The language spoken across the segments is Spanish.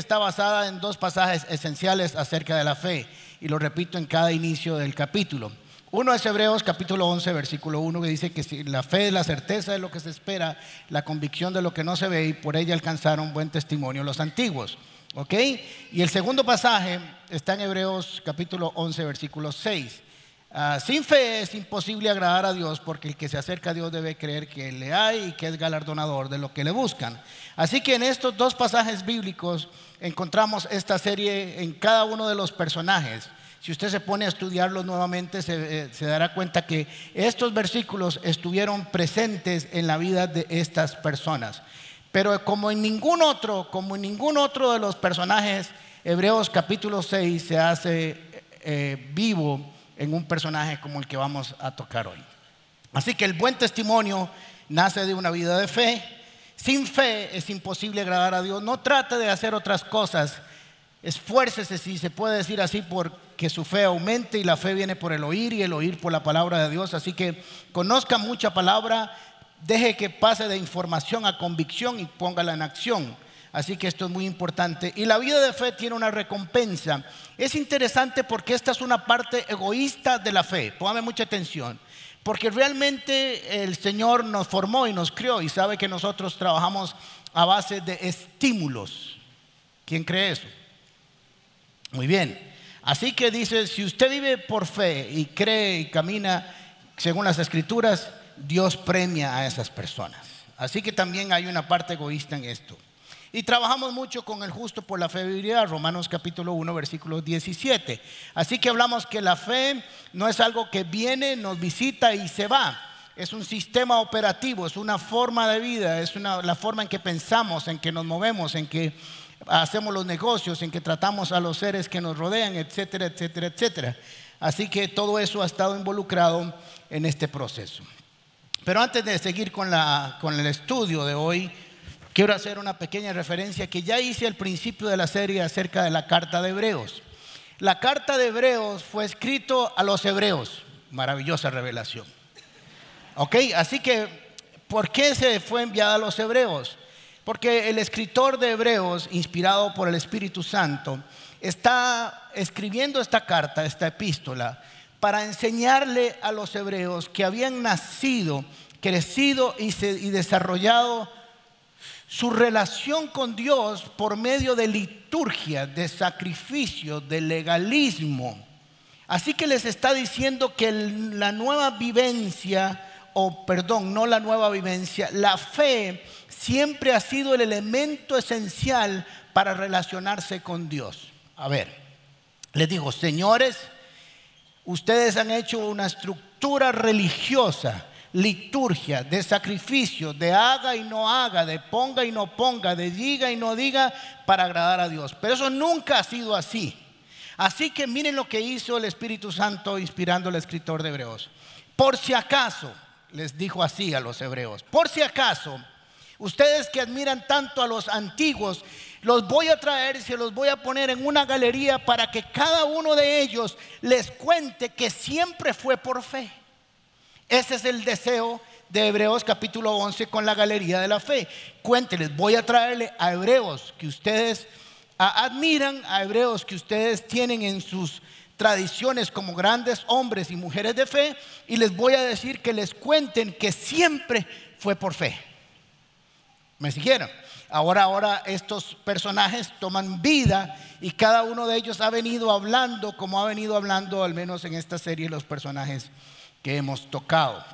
está basada en dos pasajes esenciales acerca de la fe, y lo repito en cada inicio del capítulo. Uno es Hebreos capítulo 11, versículo 1, que dice que la fe es la certeza de lo que se espera, la convicción de lo que no se ve, y por ella alcanzaron buen testimonio los antiguos. ¿Ok? Y el segundo pasaje está en Hebreos capítulo 11, versículo 6. Ah, sin fe es imposible agradar a Dios porque el que se acerca a Dios debe creer que le hay y que es galardonador de lo que le buscan. Así que en estos dos pasajes bíblicos encontramos esta serie en cada uno de los personajes. Si usted se pone a estudiarlos nuevamente, se, eh, se, dará cuenta que estos versículos estuvieron presentes en la vida de estas personas. Pero como en ningún otro, como en ningún otro de los personajes, Hebreos capítulo 6 se hace eh, vivo en un personaje como el que vamos a tocar hoy. Así que el buen testimonio nace de una vida de fe. Sin fe es imposible agradar a Dios. No trate de hacer otras cosas. Esfuércese, si se puede decir así, por que su fe aumente y la fe viene por el oír y el oír por la palabra de Dios. Así que conozca mucha palabra, deje que pase de información a convicción y póngala en acción. Así que esto es muy importante. Y la vida de fe tiene una recompensa. Es interesante porque esta es una parte egoísta de la fe. Póngame mucha atención. Porque realmente el Señor nos formó y nos crió y sabe que nosotros trabajamos a base de estímulos. ¿Quién cree eso? Muy bien. Así que dice, si usted vive por fe y cree y camina según las escrituras, Dios premia a esas personas. Así que también hay una parte egoísta en esto. Y trabajamos mucho con el justo por la fe vivirá, Romanos capítulo 1, versículo 17. Así que hablamos que la fe no es algo que viene, nos visita y se va. Es un sistema operativo, es una forma de vida, es una, la forma en que pensamos, en que nos movemos, en que hacemos los negocios, en que tratamos a los seres que nos rodean, etcétera, etcétera, etcétera. Así que todo eso ha estado involucrado en este proceso. Pero antes de seguir con, la, con el estudio de hoy, quiero hacer una pequeña referencia que ya hice al principio de la serie acerca de la carta de Hebreos. La carta de Hebreos fue escrito a los hebreos. Maravillosa revelación. ¿Ok? Así que, ¿por qué se fue enviada a los hebreos? Porque el escritor de Hebreos, inspirado por el Espíritu Santo, está escribiendo esta carta, esta epístola, para enseñarle a los hebreos que habían nacido, crecido y, desarrollado su relación con Dios por medio de liturgia, de sacrificio, de legalismo. Así que les está diciendo que la nueva vivencia, o perdón, no la nueva vivencia, la fe siempre ha sido el elemento esencial para relacionarse con Dios. A ver, les digo, señores, ustedes han hecho una estructura religiosa, liturgia, de sacrificio, de haga y no haga, de ponga y no ponga, de diga y no diga para agradar a Dios. Pero eso nunca ha sido así. Así que miren lo que hizo el Espíritu Santo inspirando al escritor de Hebreos. Por si acaso, les dijo así a los hebreos, por si acaso Ustedes que admiran tanto a los antiguos, los voy a traer y se los voy a poner en una galería para que cada uno de ellos les cuente que siempre fue por fe. Ese es el deseo de Hebreos capítulo 11 con la galería de la fe. Cuénteles, voy a traerle a Hebreos que ustedes admiran, a Hebreos que ustedes tienen en sus tradiciones como grandes hombres y mujeres de fe, y les voy a decir que les cuenten que siempre fue por fe. ¿Me siguieron? Ahora, ahora estos personajes toman vida y cada uno de ellos ha venido hablando como ha venido hablando, al menos en esta serie, los personajes que hemos tocado.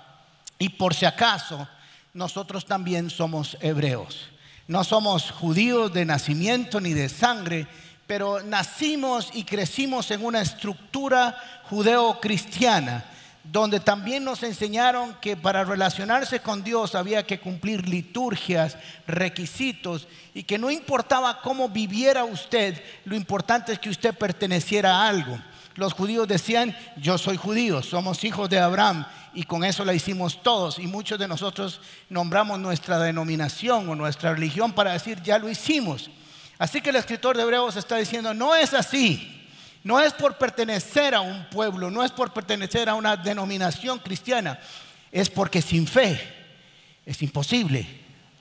Y por si acaso, nosotros también somos hebreos. No somos judíos de nacimiento ni de sangre, pero nacimos y crecimos en una estructura judeo-cristiana donde también nos enseñaron que para relacionarse con Dios había que cumplir liturgias, requisitos, y que no importaba cómo viviera usted, lo importante es que usted perteneciera a algo. Los judíos decían, yo soy judío, somos hijos de Abraham, y con eso la hicimos todos, y muchos de nosotros nombramos nuestra denominación o nuestra religión para decir, ya lo hicimos. Así que el escritor de Hebreos está diciendo, no es así. No es por pertenecer a un pueblo, no es por pertenecer a una denominación cristiana, es porque sin fe es imposible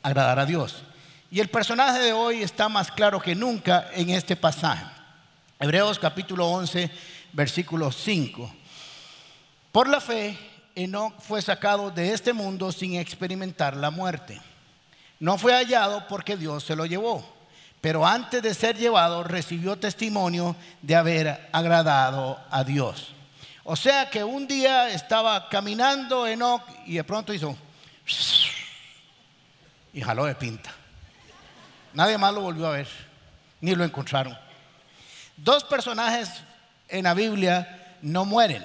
agradar a Dios. Y el personaje de hoy está más claro que nunca en este pasaje. Hebreos capítulo 11, versículo 5. Por la fe, Enoch fue sacado de este mundo sin experimentar la muerte. No fue hallado porque Dios se lo llevó, pero antes de ser llevado recibió testimonio de haber agradado a Dios. O sea que un día estaba caminando Enoch y de pronto hizo y jaló de pinta. Nadie más lo volvió a ver, ni lo encontraron. Dos personajes en la Biblia no mueren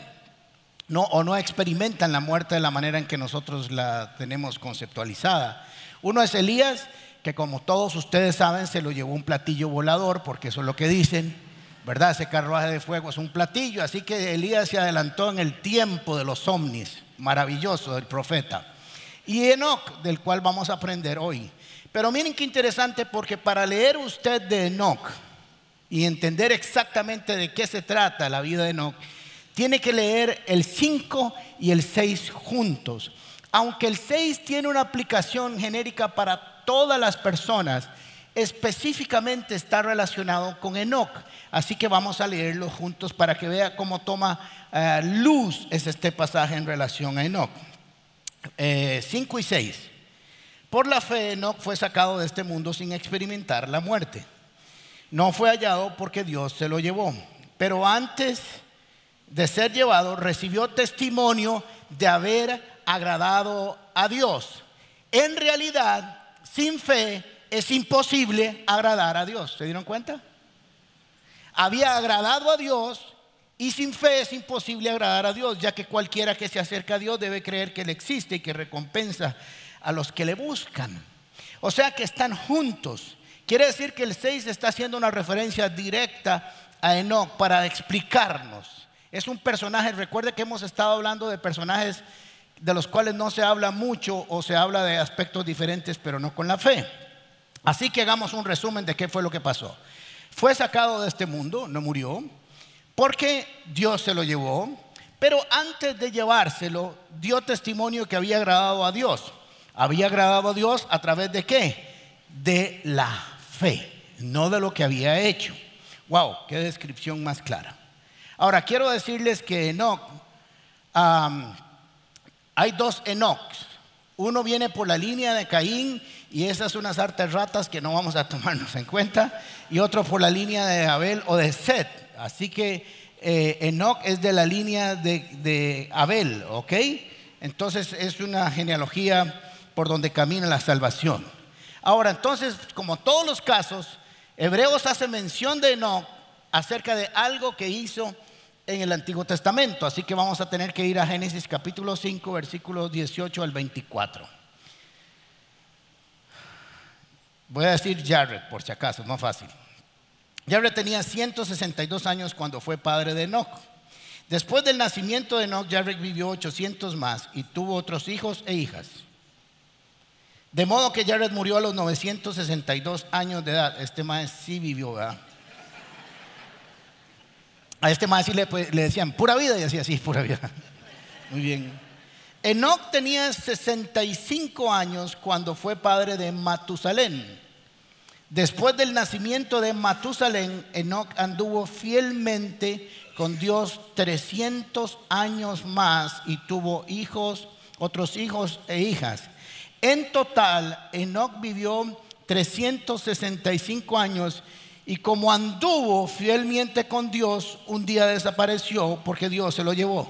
no, o no experimentan la muerte de la manera en que nosotros la tenemos conceptualizada. Uno es Elías, que como todos ustedes saben se lo llevó un platillo volador, porque eso es lo que dicen. ¿verdad? Ese carruaje de fuego es un platillo, así que Elías se adelantó en el tiempo de los ovnis, maravilloso del profeta. Y Enoch, del cual vamos a aprender hoy. Pero miren qué interesante, porque para leer usted de Enoch y entender exactamente de qué se trata la vida de Enoch, tiene que leer el 5 y el 6 juntos. Aunque el 6 tiene una aplicación genérica para todas las personas, específicamente está relacionado con Enoch. Así que vamos a leerlo juntos para que vea cómo toma eh, luz es este pasaje en relación a Enoch. 5 eh, y 6. Por la fe Enoch fue sacado de este mundo sin experimentar la muerte. No fue hallado porque Dios se lo llevó. Pero antes de ser llevado recibió testimonio de haber agradado a Dios. En realidad, sin fe es imposible agradar a Dios. ¿Se dieron cuenta? Había agradado a Dios y sin fe es imposible agradar a Dios, ya que cualquiera que se acerca a Dios debe creer que Él existe y que recompensa a los que le buscan. O sea que están juntos. Quiere decir que el 6 está haciendo una referencia directa a Enoch para explicarnos. Es un personaje, recuerde que hemos estado hablando de personajes de los cuales no se habla mucho o se habla de aspectos diferentes, pero no con la fe. Así que hagamos un resumen de qué fue lo que pasó. Fue sacado de este mundo, no murió, porque Dios se lo llevó, pero antes de llevárselo dio testimonio que había agradado a Dios. Había agradado a Dios a través de qué? De la fe, no de lo que había hecho. Wow, qué descripción más clara. Ahora quiero decirles que Enoch, hay dos Enochs. Uno viene por la línea de Caín y esas son unas artes ratas que no vamos a tomarnos en cuenta. Y otro por la línea de Abel o de Seth. Así que eh, Enoch es de la línea de Abel, ¿ok? Entonces es una genealogía por donde camina la salvación. Ahora, entonces, como todos los casos, Hebreos hace mención de Enoch acerca de algo que hizo en el Antiguo Testamento. Así que vamos a tener que ir a Génesis capítulo 5, versículos 18 al 24. Voy a decir Jared, por si acaso, es más fácil. Jared tenía 162 años cuando fue padre de Enoch. Después del nacimiento de Enoch, Jared vivió 800 más y tuvo otros hijos e hijas. De modo que Jared murió a los 962 años de edad. Este más sí vivió, ¿verdad? A este le, pues, le decían pura vida y decía, sí, pura vida. Muy bien. Enoch tenía 65 años cuando fue padre de Matusalén. Después del nacimiento de Matusalén, Enoch anduvo fielmente con Dios 300 años más y tuvo hijos, otros hijos e hijas. En total, Enoch vivió 365 años y como anduvo fielmente con Dios, un día desapareció porque Dios se lo llevó.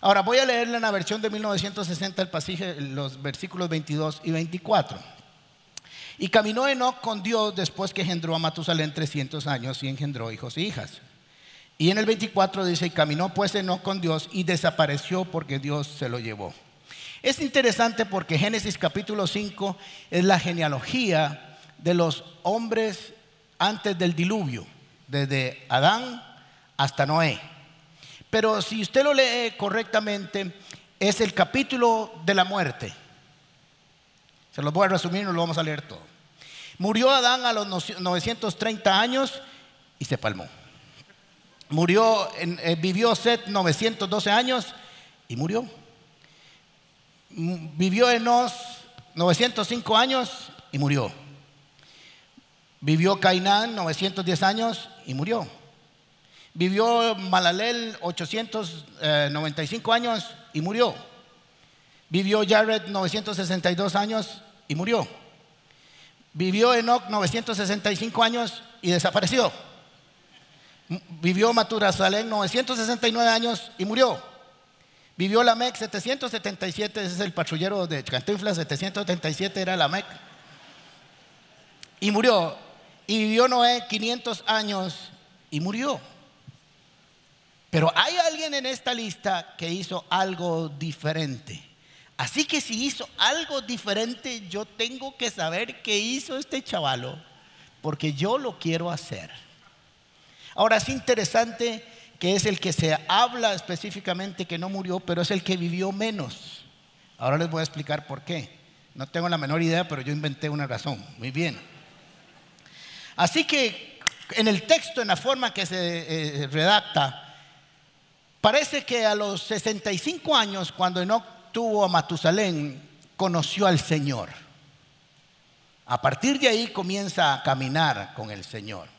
Ahora voy a leerle en la versión de 1960 el pasaje, los versículos 22 y 24. Y caminó Enoch con Dios después que engendró a Matusalén 300 años y engendró hijos e hijas. Y en el 24 dice, y caminó pues Enoch con Dios y desapareció porque Dios se lo llevó. Es interesante porque Génesis capítulo 5 es la genealogía de los hombres antes del diluvio, desde Adán hasta Noé. Pero si usted lo lee correctamente, es el capítulo de la muerte. Se los voy a resumir, no lo vamos a leer todo. Murió Adán a los 930 años y se palmó. Murió, eh, vivió Seth 912 años y murió. Vivió Enos 905 años y murió. Vivió Cainán 910 años y murió. Vivió Malalel 895 años y murió. Vivió Jared 962 años y murió. Vivió Enoch 965 años y desapareció. Vivió Maturasalén 969 años y murió. Vivió Lamec 777, ese es el patrullero de Cantinflas, 777 era Lamec. Y murió. Y vivió Noé 500 años y murió. Pero hay alguien en esta lista que hizo algo diferente. Así que si hizo algo diferente, yo tengo que saber qué hizo este chavalo, porque yo lo quiero hacer. Ahora es interesante que es el que se habla específicamente que no murió, pero es el que vivió menos. Ahora les voy a explicar por qué. No tengo la menor idea, pero yo inventé una razón. Muy bien. Así que en el texto, en la forma que se eh, redacta, parece que a los 65 años, cuando Enoch tuvo a Matusalén, conoció al Señor. A partir de ahí comienza a caminar con el Señor.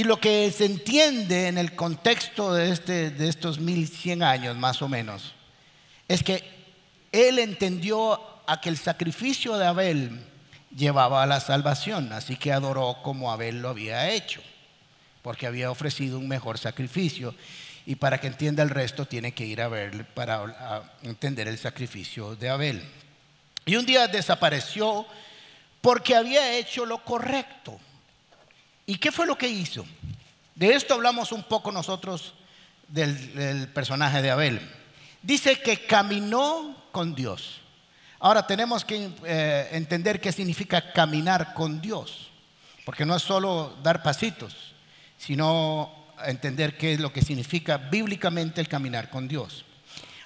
Y lo que se entiende en el contexto de, este, de estos 1100 años más o menos, es que él entendió a que el sacrificio de Abel llevaba a la salvación, así que adoró como Abel lo había hecho, porque había ofrecido un mejor sacrificio. Y para que entienda el resto tiene que ir a ver para entender el sacrificio de Abel. Y un día desapareció porque había hecho lo correcto. ¿Y qué fue lo que hizo? De esto hablamos un poco nosotros del, personaje de Abel. Dice que caminó con Dios. Ahora tenemos que eh, entender qué significa caminar con Dios, porque no es solo dar pasitos, sino entender qué es lo que significa bíblicamente el caminar con Dios.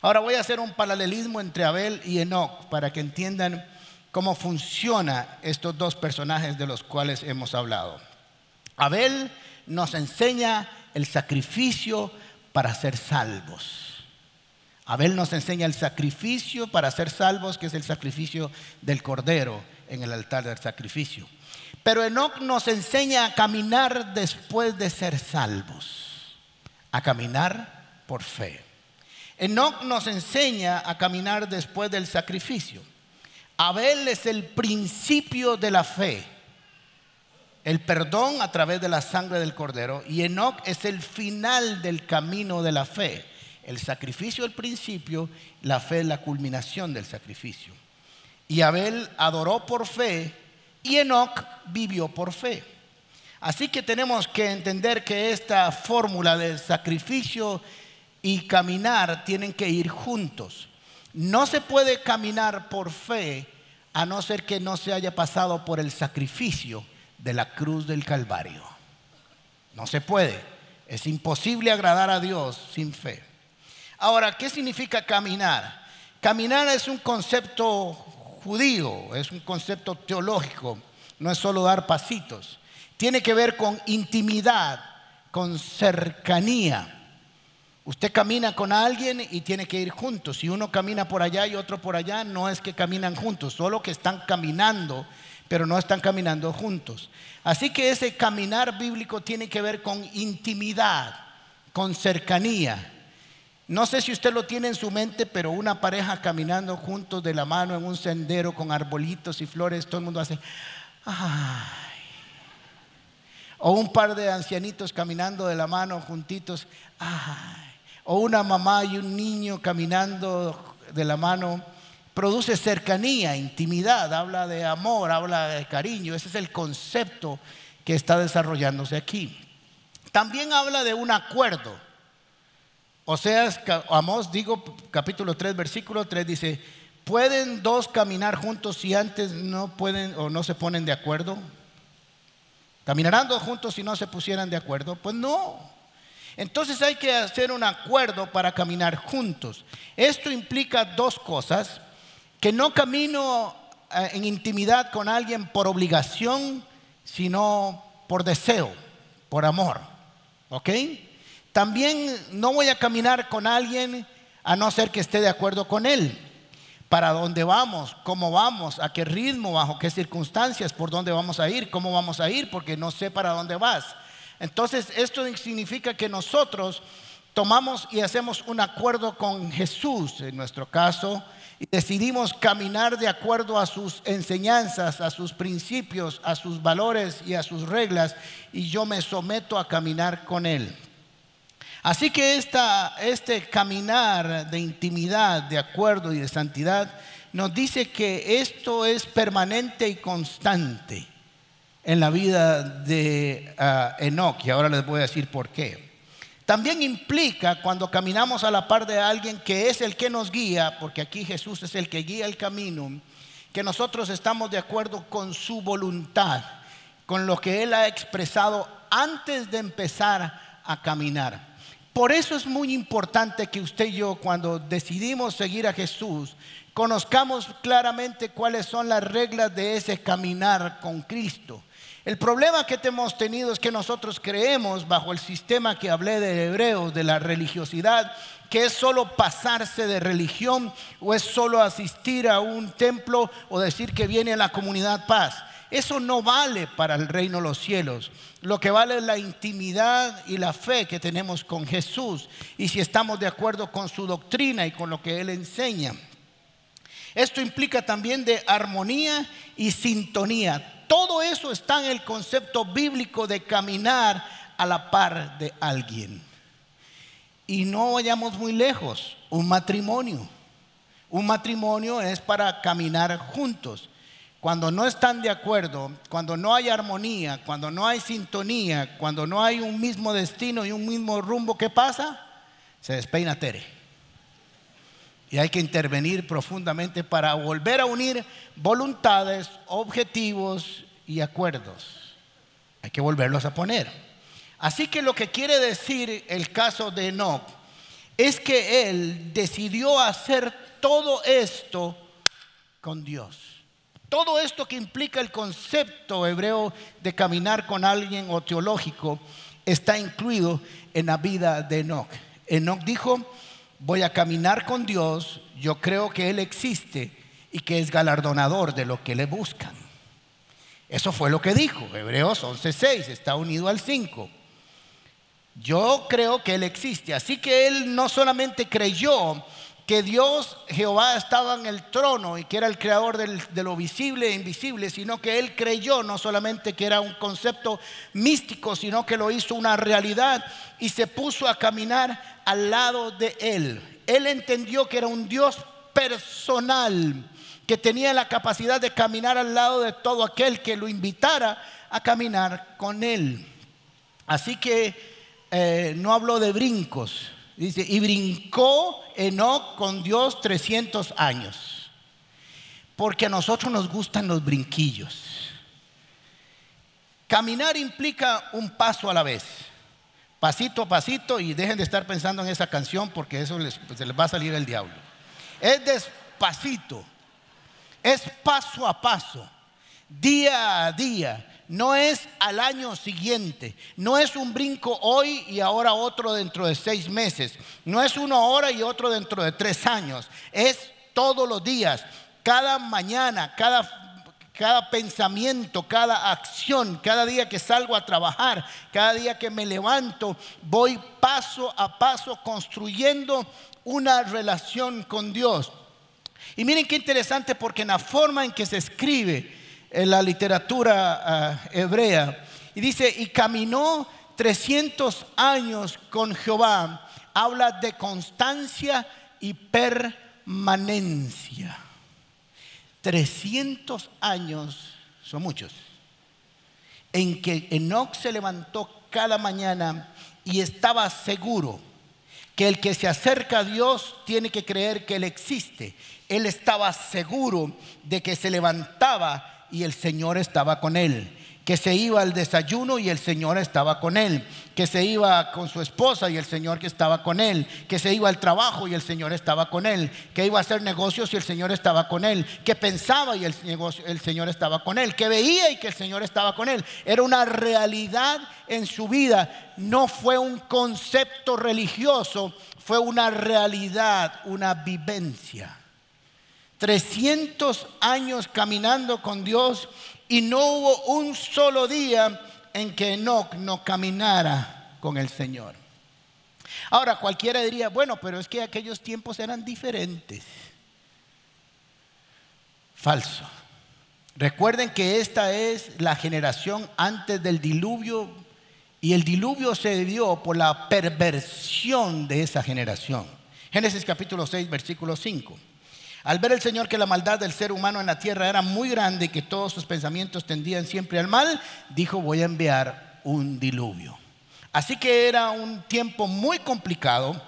Ahora voy a hacer un paralelismo entre Abel y Enoch para que entiendan cómo funciona estos dos personajes de los cuales hemos hablado. Abel nos enseña el sacrificio para ser salvos. Abel nos enseña el sacrificio para ser salvos, que es el sacrificio del cordero en el altar del sacrificio. Pero Enoch nos enseña a caminar después de ser salvos, a caminar por fe. Enoch nos enseña a caminar después del sacrificio. Abel es el principio de la fe el perdón a través de la sangre del cordero y Enoch es el final del camino de la fe. El sacrificio el principio, la fe es la culminación del sacrificio. Y Abel adoró por fe y Enoch vivió por fe. Así que tenemos que entender que esta fórmula del sacrificio y caminar tienen que ir juntos. No se puede caminar por fe a no ser que no se haya pasado por el sacrificio de la cruz del Calvario. No se puede. Es imposible agradar a Dios sin fe. Ahora, ¿qué significa caminar? Caminar es un concepto judío, es un concepto teológico, no es solo dar pasitos. Tiene que ver con intimidad, con cercanía. Usted camina con alguien y tiene que ir juntos. Si uno camina por allá y otro por allá, no es que caminan juntos, solo que están caminando pero no están caminando juntos. Así que ese caminar bíblico tiene que ver con intimidad, con cercanía. No sé si usted lo tiene en su mente, pero una pareja caminando juntos de la mano en un sendero con arbolitos y flores, todo el mundo hace, ay. O un par de ancianitos caminando de la mano juntitos, ay. O una mamá y un niño caminando de la mano produce cercanía, intimidad, habla de amor, habla de cariño. Ese es el concepto que está desarrollándose aquí. También habla de un acuerdo. O sea, Amós, digo, capítulo 3, versículo 3 dice, ¿pueden dos caminar juntos si antes no pueden o no se ponen de acuerdo? ¿Caminarán dos juntos si no se pusieran de acuerdo? Pues no. Entonces hay que hacer un acuerdo para caminar juntos. Esto implica dos cosas que no camino eh, en intimidad con alguien por obligación, sino por deseo, por amor. ¿Ok? También no voy a caminar con alguien a no ser que esté de acuerdo con él. para dónde vamos, cómo vamos, a qué ritmo, bajo qué circunstancias, por dónde vamos a ir, cómo vamos a ir, porque no sé para dónde vas. Entonces, esto significa que nosotros tomamos y hacemos un acuerdo con Jesús, en nuestro caso, y decidimos caminar de acuerdo a sus enseñanzas, a sus principios, a sus valores y a sus reglas, y yo me someto a caminar con Él. Así que este caminar de intimidad, de acuerdo y de santidad nos dice que esto es permanente y constante en la vida de uh, Enoch, y ahora les voy a decir por qué. También implica cuando caminamos a la par de alguien que es el que nos guía, porque aquí Jesús es el que guía el camino, que nosotros estamos de acuerdo con su voluntad, con lo que Él ha expresado antes de empezar a caminar. Por eso es muy importante que usted y yo, cuando decidimos seguir a Jesús, conozcamos claramente cuáles son las reglas de ese caminar con Cristo. El problema que hemos tenido es que nosotros creemos, bajo el sistema que hablé de Hebreos, de la religiosidad, que es solo pasarse de religión o es solo asistir a un templo o decir que viene a la comunidad paz. Eso no vale para el reino de los cielos. Lo que vale es la intimidad y la fe que tenemos con Jesús y si estamos de acuerdo con su doctrina y con lo que Él enseña. Esto implica también de armonía y sintonía. Todo eso está en el concepto bíblico de caminar a la par de alguien. Y no vayamos muy lejos, un matrimonio. Un matrimonio es para caminar juntos. Cuando no están de acuerdo, cuando no hay armonía, cuando no hay sintonía, cuando no hay un mismo destino y un mismo rumbo, ¿qué pasa? Se despeina Tere. Y hay que intervenir profundamente para volver a unir voluntades, objetivos y acuerdos. Hay que volverlos a poner. Así que lo que quiere decir el caso de Enoch es que él decidió hacer todo esto con Dios. Todo esto que implica el concepto hebreo de caminar con alguien o teológico está incluido en la vida de Enoch. Enoch dijo, voy a caminar con Dios, yo creo que Él existe y que es galardonador de lo que le buscan. Eso fue lo que dijo, Hebreos 11.6, está unido al 5. Yo creo que Él existe, así que Él no solamente creyó, que Dios, Jehová, estaba en el trono y que era el creador de lo visible e invisible, sino que él creyó no solamente que era un concepto místico, sino que lo hizo una realidad y se puso a caminar al lado de él. Él entendió que era un Dios personal, que tenía la capacidad de caminar al lado de todo aquel que lo invitara a caminar con él. Así que eh, no habló de brincos, Dice, y brincó Enoch con Dios 300 años. Porque a nosotros nos gustan los brinquillos. Caminar implica un paso a la vez. Pasito a pasito y dejen de estar pensando en esa canción porque eso les, se les va a salir el diablo. Es despacito. Es paso a paso. Día a día. No es al año siguiente, no es un brinco hoy y ahora otro dentro de seis meses, no es uno ahora y otro dentro de tres años, es todos los días, cada mañana, cada cada pensamiento, cada acción, cada día que salgo a trabajar, cada día que me levanto, voy paso a paso construyendo una relación con Dios. Y miren qué interesante porque en la forma en que se escribe, en la literatura ah, hebrea. Y dice, y caminó 300 años con Jehová. Habla de constancia y permanencia. 300 años son muchos. En que Enoch se levantó cada mañana y estaba seguro que el que se acerca a Dios tiene que creer que Él existe. Él estaba seguro de que se levantaba y el Señor estaba con él. Que se iba al desayuno y el Señor estaba con él. Que se iba con su esposa y el Señor que estaba con él. Que se iba al trabajo y el Señor estaba con él. Que iba a hacer negocios y el Señor estaba con él. Que pensaba y el, el Señor estaba con él. Que veía y que el Señor estaba con él. Era una realidad en su vida. No fue un concepto religioso, fue una realidad, una vivencia. 300 años caminando con Dios y no hubo un solo día en que Enoch no caminara con el Señor. Ahora cualquiera diría, bueno, pero es que aquellos tiempos eran diferentes. Falso. Recuerden que esta es la generación antes del diluvio y el diluvio se dio por la perversión de esa generación. Génesis capítulo 6, versículo 5. Al ver el Señor que la maldad del ser humano en la tierra era muy grande y que todos sus pensamientos tendían siempre al mal, dijo voy a enviar un diluvio. Así que era un tiempo muy complicado,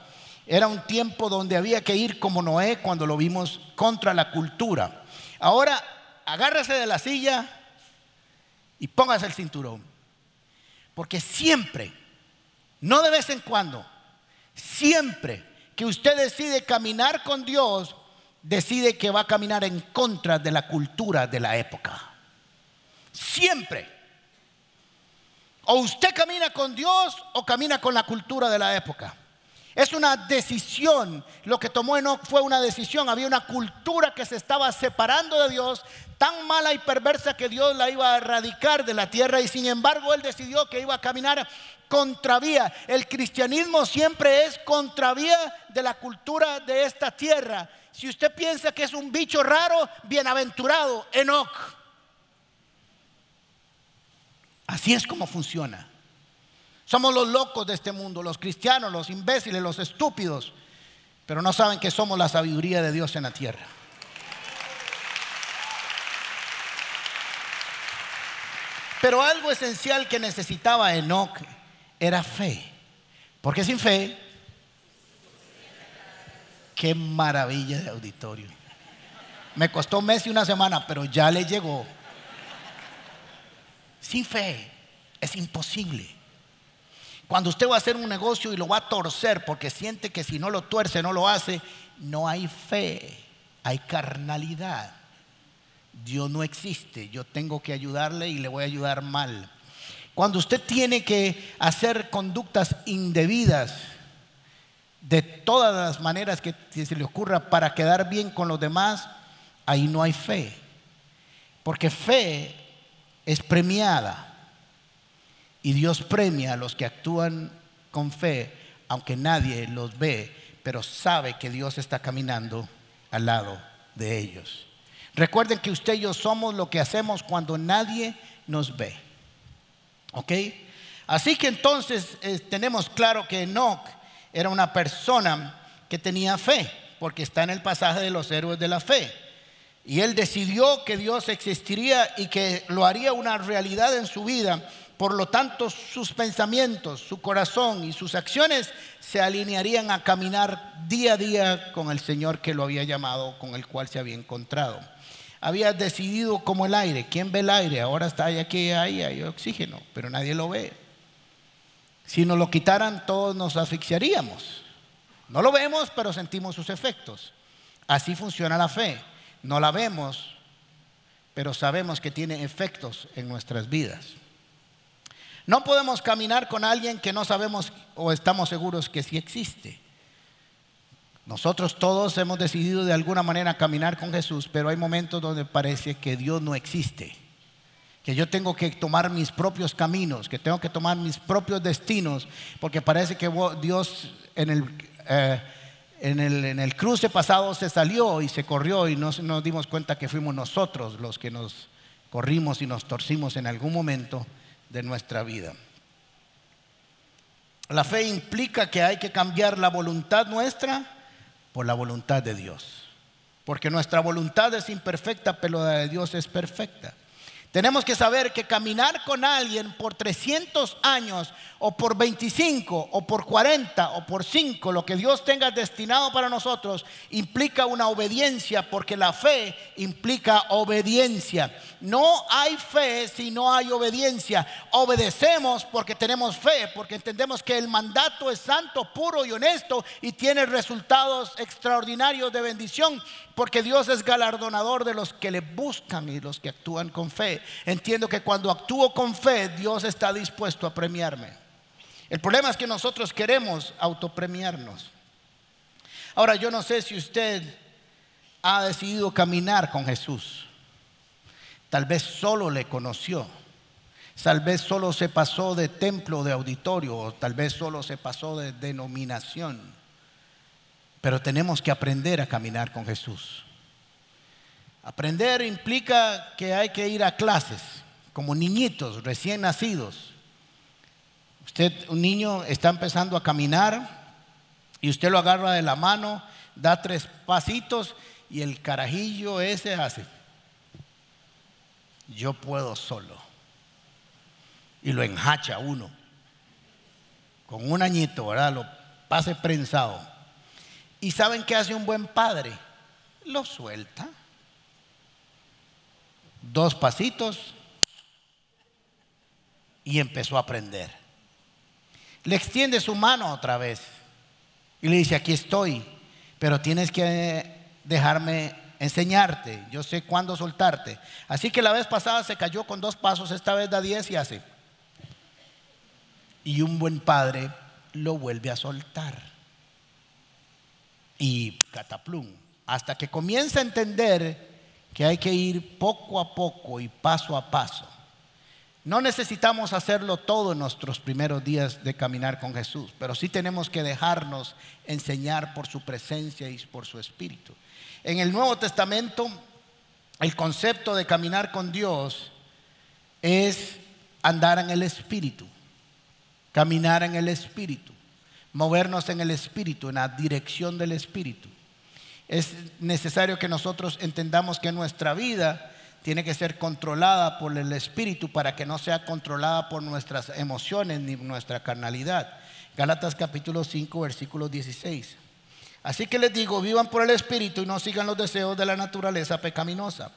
era un tiempo donde había que ir como Noé cuando lo vimos contra la cultura. Ahora agárrese de la silla y póngase el cinturón. Porque siempre, no de vez en cuando, siempre que usted decide caminar con Dios, decide que va a caminar en contra de la cultura de la época. Siempre. O usted camina con Dios o camina con la cultura de la época. Es una decisión. Lo que tomó Enoch fue una decisión. Había una cultura que se estaba separando de Dios, tan mala y perversa que Dios la iba a erradicar de la tierra y sin embargo él decidió que iba a caminar contravía. El cristianismo siempre es contravía de la cultura de esta tierra. Si usted piensa que es un bicho raro, bienaventurado, Enoch. Así es como funciona. Somos los locos de este mundo, los cristianos, los imbéciles, los estúpidos, pero no saben que somos la sabiduría de Dios en la tierra. Pero algo esencial que necesitaba Enoch era fe. Porque sin fe, qué maravilla de auditorio. Me costó un mes y una semana, pero ya le llegó. Sin fe es imposible. Cuando usted va a hacer un negocio y lo va a torcer porque siente que si no lo tuerce no lo hace, no hay fe, hay carnalidad. Dios no existe, yo tengo que ayudarle y le voy a ayudar mal. Cuando usted tiene que hacer conductas indebidas de todas las maneras que se le ocurra para quedar bien con los demás, ahí no hay fe. Porque fe es premiada. Y Dios premia a los que actúan con fe, aunque nadie los ve, pero sabe que Dios está caminando al lado de ellos. Recuerden que usted y yo somos lo que hacemos cuando nadie nos ve. ¿Ok? Así que entonces eh, tenemos claro que Enoch era una persona que tenía fe, porque está en el pasaje de los héroes de la fe. Y él decidió que Dios existiría y que lo haría una realidad en su vida por lo tanto, sus pensamientos, su corazón y sus acciones se alinearían a caminar día a día con el Señor que lo había llamado, con el cual se había encontrado. Había decidido como el aire. ¿Quién ve el aire? Ahora está ahí, aquí, ahí, hay oxígeno, pero nadie lo ve. Si nos lo quitaran, todos nos asfixiaríamos. No lo vemos, pero sentimos sus efectos. Así funciona la fe. No la vemos, pero sabemos que tiene efectos en nuestras vidas. No podemos caminar con alguien que no sabemos o estamos seguros que sí existe. Nosotros todos hemos decidido de alguna manera caminar con Jesús, pero hay momentos donde parece que Dios no existe, que yo tengo que tomar mis propios caminos, que tengo que tomar mis propios destinos, porque parece que Dios en el, eh, en el, en el cruce pasado se salió y se corrió y no nos dimos cuenta que fuimos nosotros los que nos corrimos y nos torcimos en algún momento de nuestra vida. La fe implica que hay que cambiar la voluntad nuestra por la voluntad de Dios. Porque nuestra voluntad es imperfecta, pero la de Dios es perfecta. Tenemos que saber que caminar con alguien por 300 años o por 25 o por 40 o por 5, lo que Dios tenga destinado para nosotros, implica una obediencia porque la fe implica obediencia. No hay fe si no hay obediencia. Obedecemos porque tenemos fe, porque entendemos que el mandato es santo, puro y honesto y tiene resultados extraordinarios de bendición porque Dios es galardonador de los que le buscan y los que actúan con fe. Entiendo que cuando actúo con fe, Dios está dispuesto a premiarme. El problema es que nosotros queremos autopremiarnos. Ahora, yo no sé si usted ha decidido caminar con Jesús. Tal vez solo le conoció. Tal vez solo se pasó de templo, de auditorio, o tal vez solo se pasó de denominación. Pero tenemos que aprender a caminar con Jesús. Aprender implica que hay que ir a clases, como niñitos recién nacidos. Usted, un niño, está empezando a caminar y usted lo agarra de la mano, da tres pasitos y el carajillo ese hace, yo puedo solo. Y lo enhacha uno. Con un añito, ¿verdad? Lo pase prensado. ¿Y saben qué hace un buen padre? Lo suelta. Dos pasitos y empezó a aprender. Le extiende su mano otra vez y le dice, aquí estoy, pero tienes que dejarme enseñarte, yo sé cuándo soltarte. Así que la vez pasada se cayó con dos pasos, esta vez da diez y hace. Y un buen padre lo vuelve a soltar. Y cataplum, hasta que comienza a entender que hay que ir poco a poco y paso a paso. No necesitamos hacerlo todo en nuestros primeros días de caminar con Jesús, pero sí tenemos que dejarnos enseñar por su presencia y por su espíritu. En el Nuevo Testamento, el concepto de caminar con Dios es andar en el Espíritu, caminar en el Espíritu, movernos en el Espíritu, en la dirección del Espíritu. Es necesario que nosotros entendamos que nuestra vida tiene que ser controlada por el Espíritu para que no sea controlada por nuestras emociones ni nuestra carnalidad. Gálatas capítulo 5, versículo 16. Así que les digo, vivan por el Espíritu y no sigan los deseos de la naturaleza pecaminosa,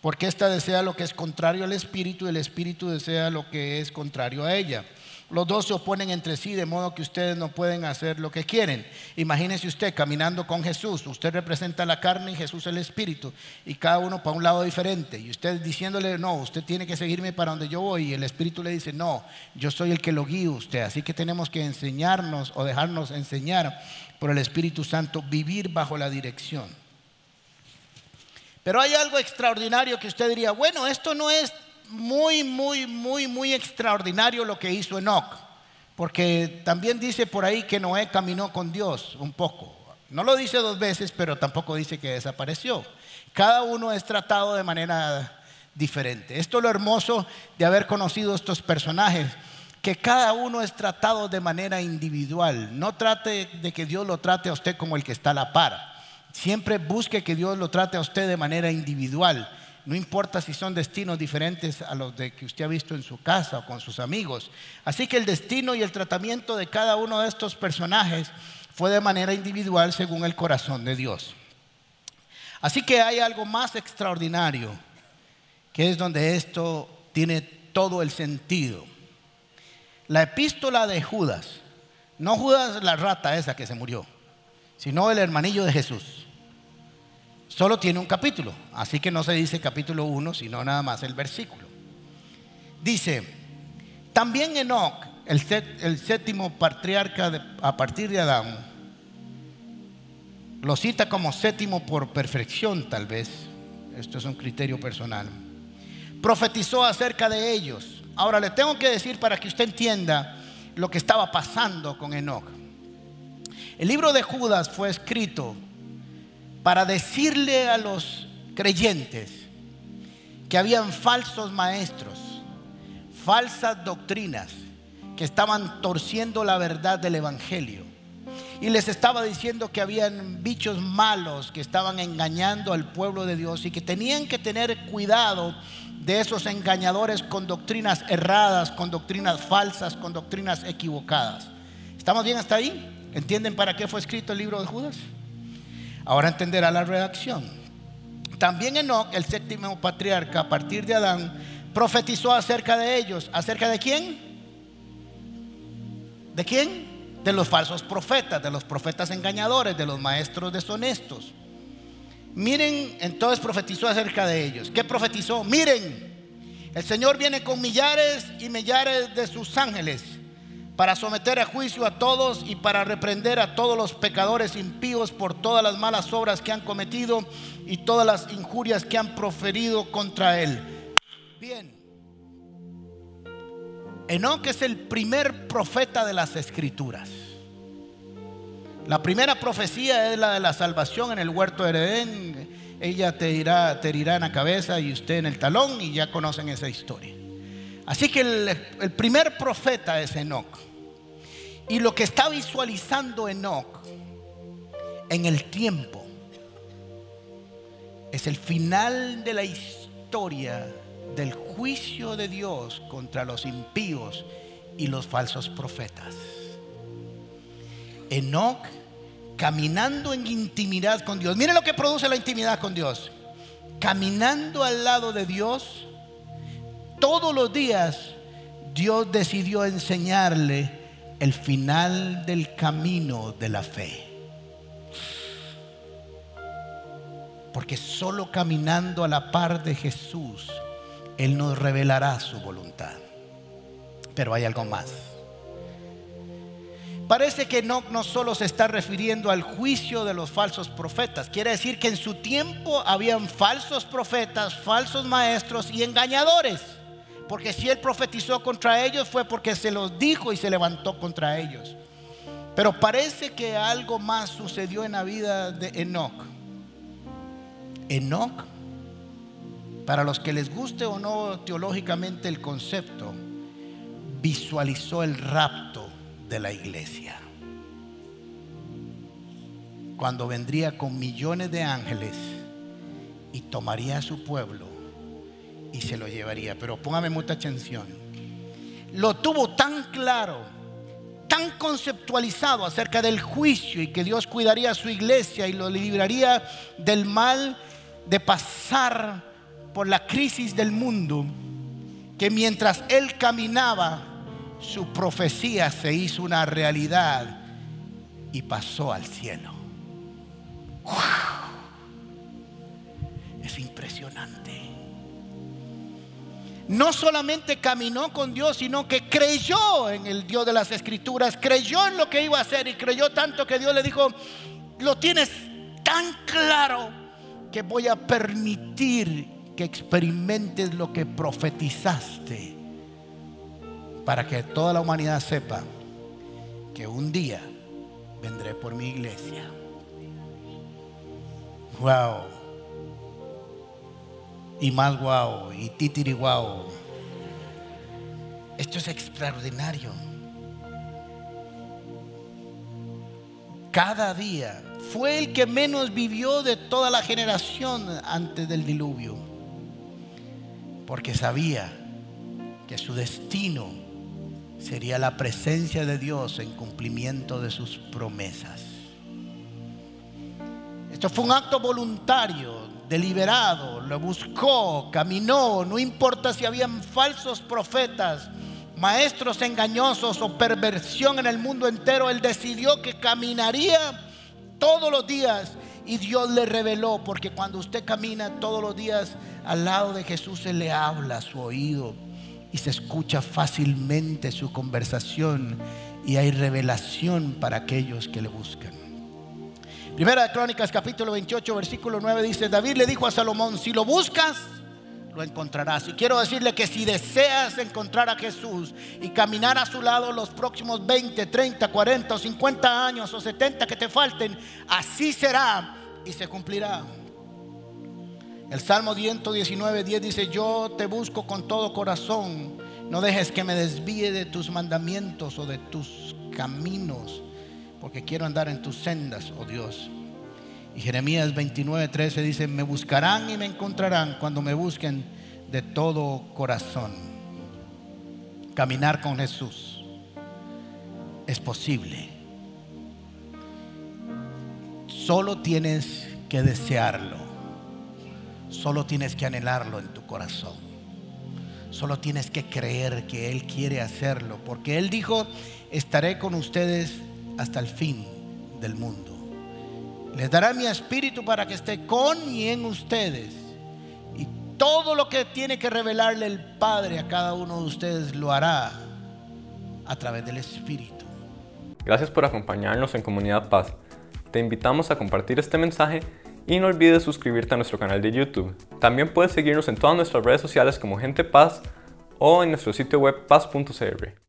porque ésta desea lo que es contrario al Espíritu y el Espíritu desea lo que es contrario a ella. Los dos se oponen entre sí de modo que ustedes no pueden hacer lo que quieren. Imagínese usted caminando con Jesús. Usted representa la carne y Jesús el Espíritu. Y cada uno para un lado diferente. Y usted diciéndole, no, usted tiene que seguirme para donde yo voy. Y el Espíritu le dice, no, yo soy el que lo guío usted. Así que tenemos que enseñarnos o dejarnos enseñar por el Espíritu Santo, vivir bajo la dirección. Pero hay algo extraordinario que usted diría, bueno, esto no es muy, muy, muy, muy extraordinario lo que hizo Enoch, porque también dice por ahí que Noé caminó con Dios un poco. No lo dice dos veces, pero tampoco dice que desapareció. Cada uno es tratado de manera diferente. Esto es lo hermoso de haber conocido estos personajes, que cada uno es tratado de manera individual. No trate de que Dios lo trate a usted como el que está a la par. Siempre busque que Dios lo trate a usted de manera individual no importa si son destinos diferentes a los de que usted ha visto en su casa o con sus amigos. Así que el destino y el tratamiento de cada uno de estos personajes fue de manera individual según el corazón de Dios. Así que hay algo más extraordinario, que es donde esto tiene todo el sentido. La epístola de Judas, no Judas la rata esa que se murió, sino el hermanillo de Jesús Solo tiene un capítulo, así que no se dice capítulo 1, sino nada más el versículo. Dice, también Enoch, el, séptimo patriarca a partir de Adán, lo cita como séptimo por perfección tal vez, esto es un criterio personal, profetizó acerca de ellos. Ahora le tengo que decir para que usted entienda lo que estaba pasando con Enoch. El libro de Judas fue escrito para decirle a los creyentes que habían falsos maestros, falsas doctrinas que estaban torciendo la verdad del Evangelio. Y les estaba diciendo que habían bichos malos que estaban engañando al pueblo de Dios y que tenían que tener cuidado de esos engañadores con doctrinas erradas, con doctrinas falsas, con doctrinas equivocadas. ¿Estamos bien hasta ahí? ¿Entienden para qué fue escrito el libro de Judas? Ahora entenderá la redacción. También Enoch, el séptimo patriarca, a partir de Adán, profetizó acerca de ellos. ¿Acerca de quién? ¿De quién? De los falsos profetas, de los profetas engañadores, de los maestros deshonestos. Miren, entonces profetizó acerca de ellos. ¿Qué profetizó? Miren, el Señor viene con millares y millares de sus ángeles para someter a juicio a todos y para reprender a todos los pecadores impíos por todas las malas obras que han cometido y todas las injurias que han proferido contra él. Bien, Enoch es el primer profeta de las escrituras. La primera profecía es la de la salvación en el huerto de Edén. Ella te irá, te herirá en la cabeza y usted en el talón y ya conocen esa historia. Así que el, primer profeta es Enoch. Y lo que está visualizando Enoch en el tiempo es el final de la historia del juicio de Dios contra los impíos y los falsos profetas. Enoch caminando en intimidad con Dios. Mire lo que produce la intimidad con Dios. Caminando al lado de Dios, todos los días Dios decidió enseñarle el final del camino de la fe. Porque solo caminando a la par de Jesús, Él nos revelará su voluntad. Pero hay algo más. Parece que no, no solo se está refiriendo al juicio de los falsos profetas. Quiere decir que en su tiempo habían falsos profetas, falsos maestros y engañadores. Porque si él profetizó contra ellos fue porque se los dijo y se levantó contra ellos. Pero parece que algo más sucedió en la vida de Enoch. Enoch, para los que les guste o no teológicamente el concepto, visualizó el rapto de la iglesia. Cuando vendría con millones de ángeles y tomaría a su pueblo y se lo llevaría. Pero póngame mucha atención. Lo tuvo tan claro, tan conceptualizado acerca del juicio y que Dios cuidaría a su iglesia y lo libraría del mal de pasar por la crisis del mundo, que mientras él caminaba, su profecía se hizo una realidad y pasó al cielo. Es impresionante no solamente caminó con Dios, sino que creyó en el Dios de las Escrituras, creyó en lo que iba a hacer y creyó tanto que Dios le dijo, lo tienes tan claro que voy a permitir que experimentes lo que profetizaste para que toda la humanidad sepa que un día vendré por mi iglesia. Wow y más guau y titiri guau. Esto es extraordinario. Cada día fue el que menos vivió de toda la generación antes del diluvio, porque sabía que su destino sería la presencia de Dios en cumplimiento de sus promesas. Esto fue un acto voluntario deliberado, lo buscó, caminó, no importa si habían falsos profetas, maestros engañosos o perversión en el mundo entero, él decidió que caminaría todos los días y Dios le reveló, porque cuando usted camina todos los días al lado de Jesús, se le habla a su oído y se escucha fácilmente su conversación y hay revelación para aquellos que le buscan. Primera de Crónicas capítulo 28 versículo 9 dice, David le dijo a Salomón, si lo buscas, lo encontrarás. Y quiero decirle que si deseas encontrar a Jesús y caminar a su lado los próximos 20, 30, 40 o 50 años o 70 que te falten, así será y se cumplirá. El Salmo 119, 10 dice, yo te busco con todo corazón, no dejes que me desvíe de tus mandamientos o de tus caminos porque quiero andar en tus sendas, oh Dios. Y Jeremías 29, 13 dice, me buscarán y me encontrarán cuando me busquen de todo corazón. Caminar con Jesús es posible. Solo tienes que desearlo. Solo tienes que anhelarlo en tu corazón. Solo tienes que creer que Él quiere hacerlo. Porque Él dijo, estaré con ustedes hasta el fin del mundo. Les dará mi espíritu para que esté con y en ustedes. Y todo lo que tiene que revelarle el Padre a cada uno de ustedes lo hará a través del Espíritu. Gracias por acompañarnos en Comunidad Paz. Te invitamos a compartir este mensaje y no olvides suscribirte a nuestro canal de YouTube. También puedes seguirnos en todas nuestras redes sociales como Gente Paz o en nuestro sitio web paz.cr.